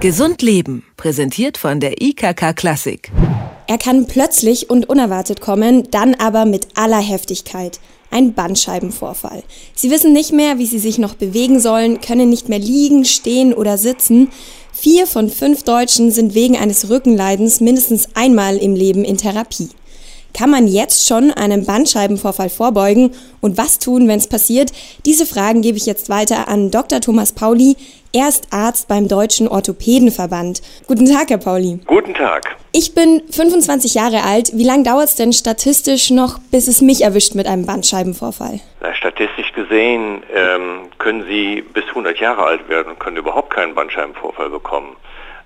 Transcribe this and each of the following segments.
Gesund Leben, präsentiert von der IKK Klassik. Er kann plötzlich und unerwartet kommen, dann aber mit aller Heftigkeit. Ein Bandscheibenvorfall. Sie wissen nicht mehr, wie sie sich noch bewegen sollen, können nicht mehr liegen, stehen oder sitzen. Vier von fünf Deutschen sind wegen eines Rückenleidens mindestens einmal im Leben in Therapie. Kann man jetzt schon einem Bandscheibenvorfall vorbeugen und was tun, wenn es passiert? Diese Fragen gebe ich jetzt weiter an Dr. Thomas Pauli. Er ist Arzt beim Deutschen Orthopädenverband. Guten Tag, Herr Pauli. Guten Tag. Ich bin 25 Jahre alt. Wie lange dauert es denn statistisch noch, bis es mich erwischt mit einem Bandscheibenvorfall? Na, statistisch gesehen ähm, können Sie bis 100 Jahre alt werden und können überhaupt keinen Bandscheibenvorfall bekommen.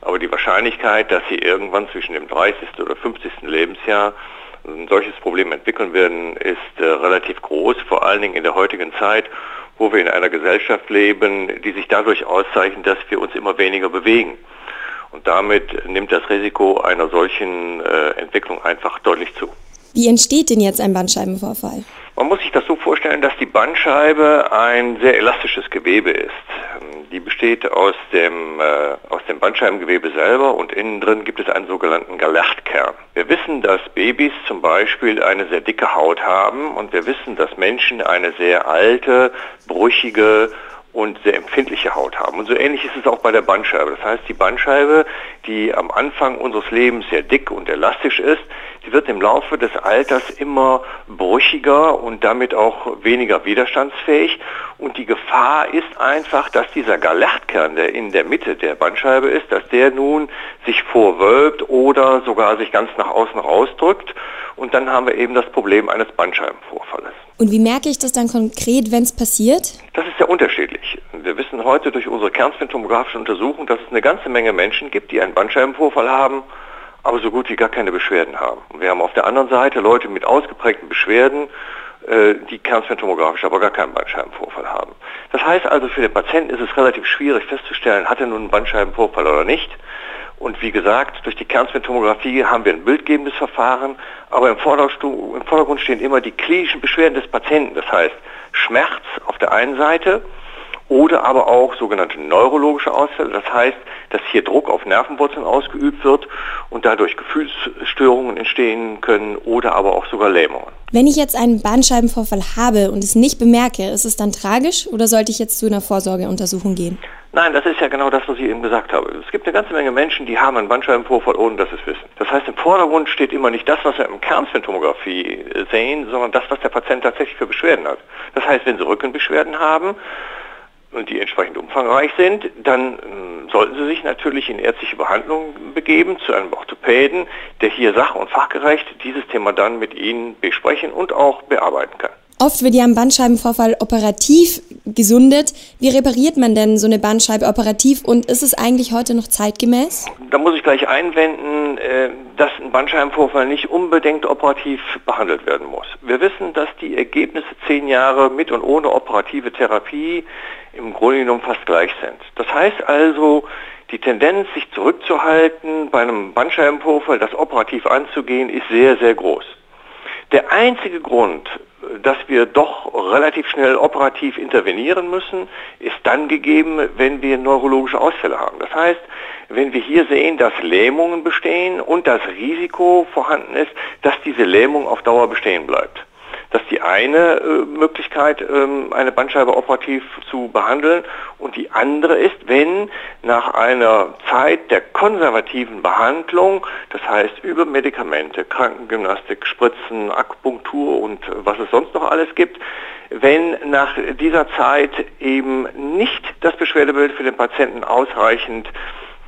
Aber die Wahrscheinlichkeit, dass Sie irgendwann zwischen dem 30. oder 50. Lebensjahr ein solches Problem entwickeln werden, ist äh, relativ groß, vor allen Dingen in der heutigen Zeit, wo wir in einer Gesellschaft leben, die sich dadurch auszeichnet, dass wir uns immer weniger bewegen. Und damit nimmt das Risiko einer solchen äh, Entwicklung einfach deutlich zu. Wie entsteht denn jetzt ein Bandscheibenvorfall? Man muss sich das so vorstellen, dass die Bandscheibe ein sehr elastisches Gewebe ist. Die besteht aus dem, äh, aus dem Bandscheibengewebe selber und innen drin gibt es einen sogenannten Galertkern. Wir wissen, dass Babys zum Beispiel eine sehr dicke Haut haben und wir wissen, dass Menschen eine sehr alte, brüchige und sehr empfindliche Haut haben. Und so ähnlich ist es auch bei der Bandscheibe. Das heißt, die Bandscheibe, die am Anfang unseres Lebens sehr dick und elastisch ist, die wird im Laufe des Alters immer brüchiger und damit auch weniger widerstandsfähig. Und die Gefahr ist einfach, dass dieser Galertkern, der in der Mitte der Bandscheibe ist, dass der nun sich vorwölbt oder sogar sich ganz nach außen rausdrückt. Und dann haben wir eben das Problem eines Bandscheibenvorfalles. Und wie merke ich das dann konkret, wenn es passiert? Das ist sehr unterschiedlich. Wir wissen heute durch unsere kernspintomografische Untersuchung, dass es eine ganze Menge Menschen gibt, die einen Bandscheibenvorfall haben, aber so gut wie gar keine Beschwerden haben. Und wir haben auf der anderen Seite Leute mit ausgeprägten Beschwerden, äh, die kernspintomografisch aber gar keinen Bandscheibenvorfall haben. Das heißt also, für den Patienten ist es relativ schwierig festzustellen, hat er nun einen Bandscheibenvorfall oder nicht. Und wie gesagt, durch die Kernspintomographie haben wir ein bildgebendes Verfahren, aber im Vordergrund stehen immer die klinischen Beschwerden des Patienten. Das heißt Schmerz auf der einen Seite oder aber auch sogenannte neurologische Ausfälle. Das heißt, dass hier Druck auf Nervenwurzeln ausgeübt wird und dadurch Gefühlsstörungen entstehen können oder aber auch sogar Lähmungen. Wenn ich jetzt einen Bandscheibenvorfall habe und es nicht bemerke, ist es dann tragisch oder sollte ich jetzt zu einer Vorsorgeuntersuchung gehen? Nein, das ist ja genau das, was ich eben gesagt habe. Es gibt eine ganze Menge Menschen, die haben einen Bandscheibenvorfall, ohne dass sie es wissen. Das heißt, im Vordergrund steht immer nicht das, was wir im Kernspintomographie sehen, sondern das, was der Patient tatsächlich für Beschwerden hat. Das heißt, wenn Sie Rückenbeschwerden haben, und die entsprechend umfangreich sind, dann äh, sollten Sie sich natürlich in ärztliche Behandlung begeben zu einem Orthopäden, der hier sach- und fachgerecht dieses Thema dann mit Ihnen besprechen und auch bearbeiten kann. Oft wird ja ein Bandscheibenvorfall operativ gesundet. Wie repariert man denn so eine Bandscheibe operativ und ist es eigentlich heute noch zeitgemäß? Da muss ich gleich einwenden, äh, dass ein Bandscheibenvorfall nicht unbedingt operativ behandelt werden muss. Wir wissen, dass die Ergebnisse zehn Jahre mit und ohne operative Therapie im Grunde genommen fast gleich sind. Das heißt also, die Tendenz, sich zurückzuhalten, bei einem Bandscheibenvorfall das operativ anzugehen, ist sehr, sehr groß. Der einzige Grund, dass wir doch relativ schnell operativ intervenieren müssen, ist dann gegeben, wenn wir neurologische Ausfälle haben. Das heißt, wenn wir hier sehen, dass Lähmungen bestehen und das Risiko vorhanden ist, dass diese Lähmung auf Dauer bestehen bleibt. Das ist die eine äh, Möglichkeit, ähm, eine Bandscheibe operativ zu behandeln. Und die andere ist, wenn nach einer Zeit der konservativen Behandlung, das heißt über Medikamente, Krankengymnastik, Spritzen, Akupunktur und was es sonst noch alles gibt, wenn nach dieser Zeit eben nicht das Beschwerdebild für den Patienten ausreichend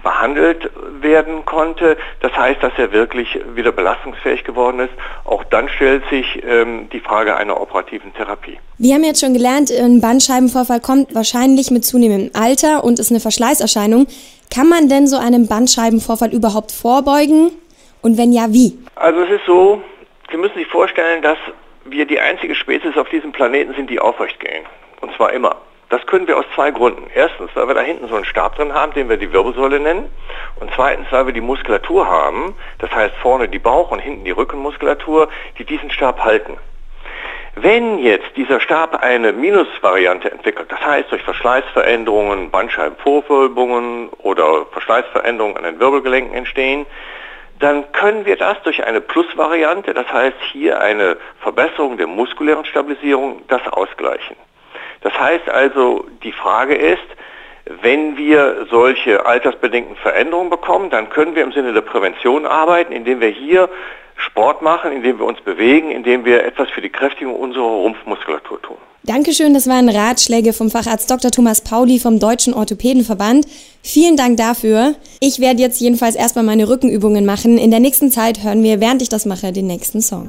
behandelt werden konnte. Das heißt, dass er wirklich wieder belastungsfähig geworden ist. Auch dann stellt sich ähm, die Frage einer operativen Therapie. Wir haben jetzt schon gelernt, ein Bandscheibenvorfall kommt wahrscheinlich mit zunehmendem Alter und ist eine Verschleißerscheinung. Kann man denn so einem Bandscheibenvorfall überhaupt vorbeugen? Und wenn ja, wie? Also es ist so, Sie müssen sich vorstellen, dass wir die einzige Spezies auf diesem Planeten sind, die aufrecht gehen. Und zwar immer. Das können wir aus zwei Gründen. Erstens, weil wir da hinten so einen Stab drin haben, den wir die Wirbelsäule nennen. Und zweitens, weil wir die Muskulatur haben, das heißt vorne die Bauch- und hinten die Rückenmuskulatur, die diesen Stab halten. Wenn jetzt dieser Stab eine Minusvariante entwickelt, das heißt durch Verschleißveränderungen, Bandscheibenvorwölbungen oder Verschleißveränderungen an den Wirbelgelenken entstehen, dann können wir das durch eine Plusvariante, das heißt hier eine Verbesserung der muskulären Stabilisierung, das ausgleichen. Das heißt also, die Frage ist, wenn wir solche altersbedingten Veränderungen bekommen, dann können wir im Sinne der Prävention arbeiten, indem wir hier Sport machen, indem wir uns bewegen, indem wir etwas für die Kräftigung unserer Rumpfmuskulatur tun. Dankeschön, das waren Ratschläge vom Facharzt Dr. Thomas Pauli vom Deutschen Orthopädenverband. Vielen Dank dafür. Ich werde jetzt jedenfalls erstmal meine Rückenübungen machen. In der nächsten Zeit hören wir, während ich das mache, den nächsten Song.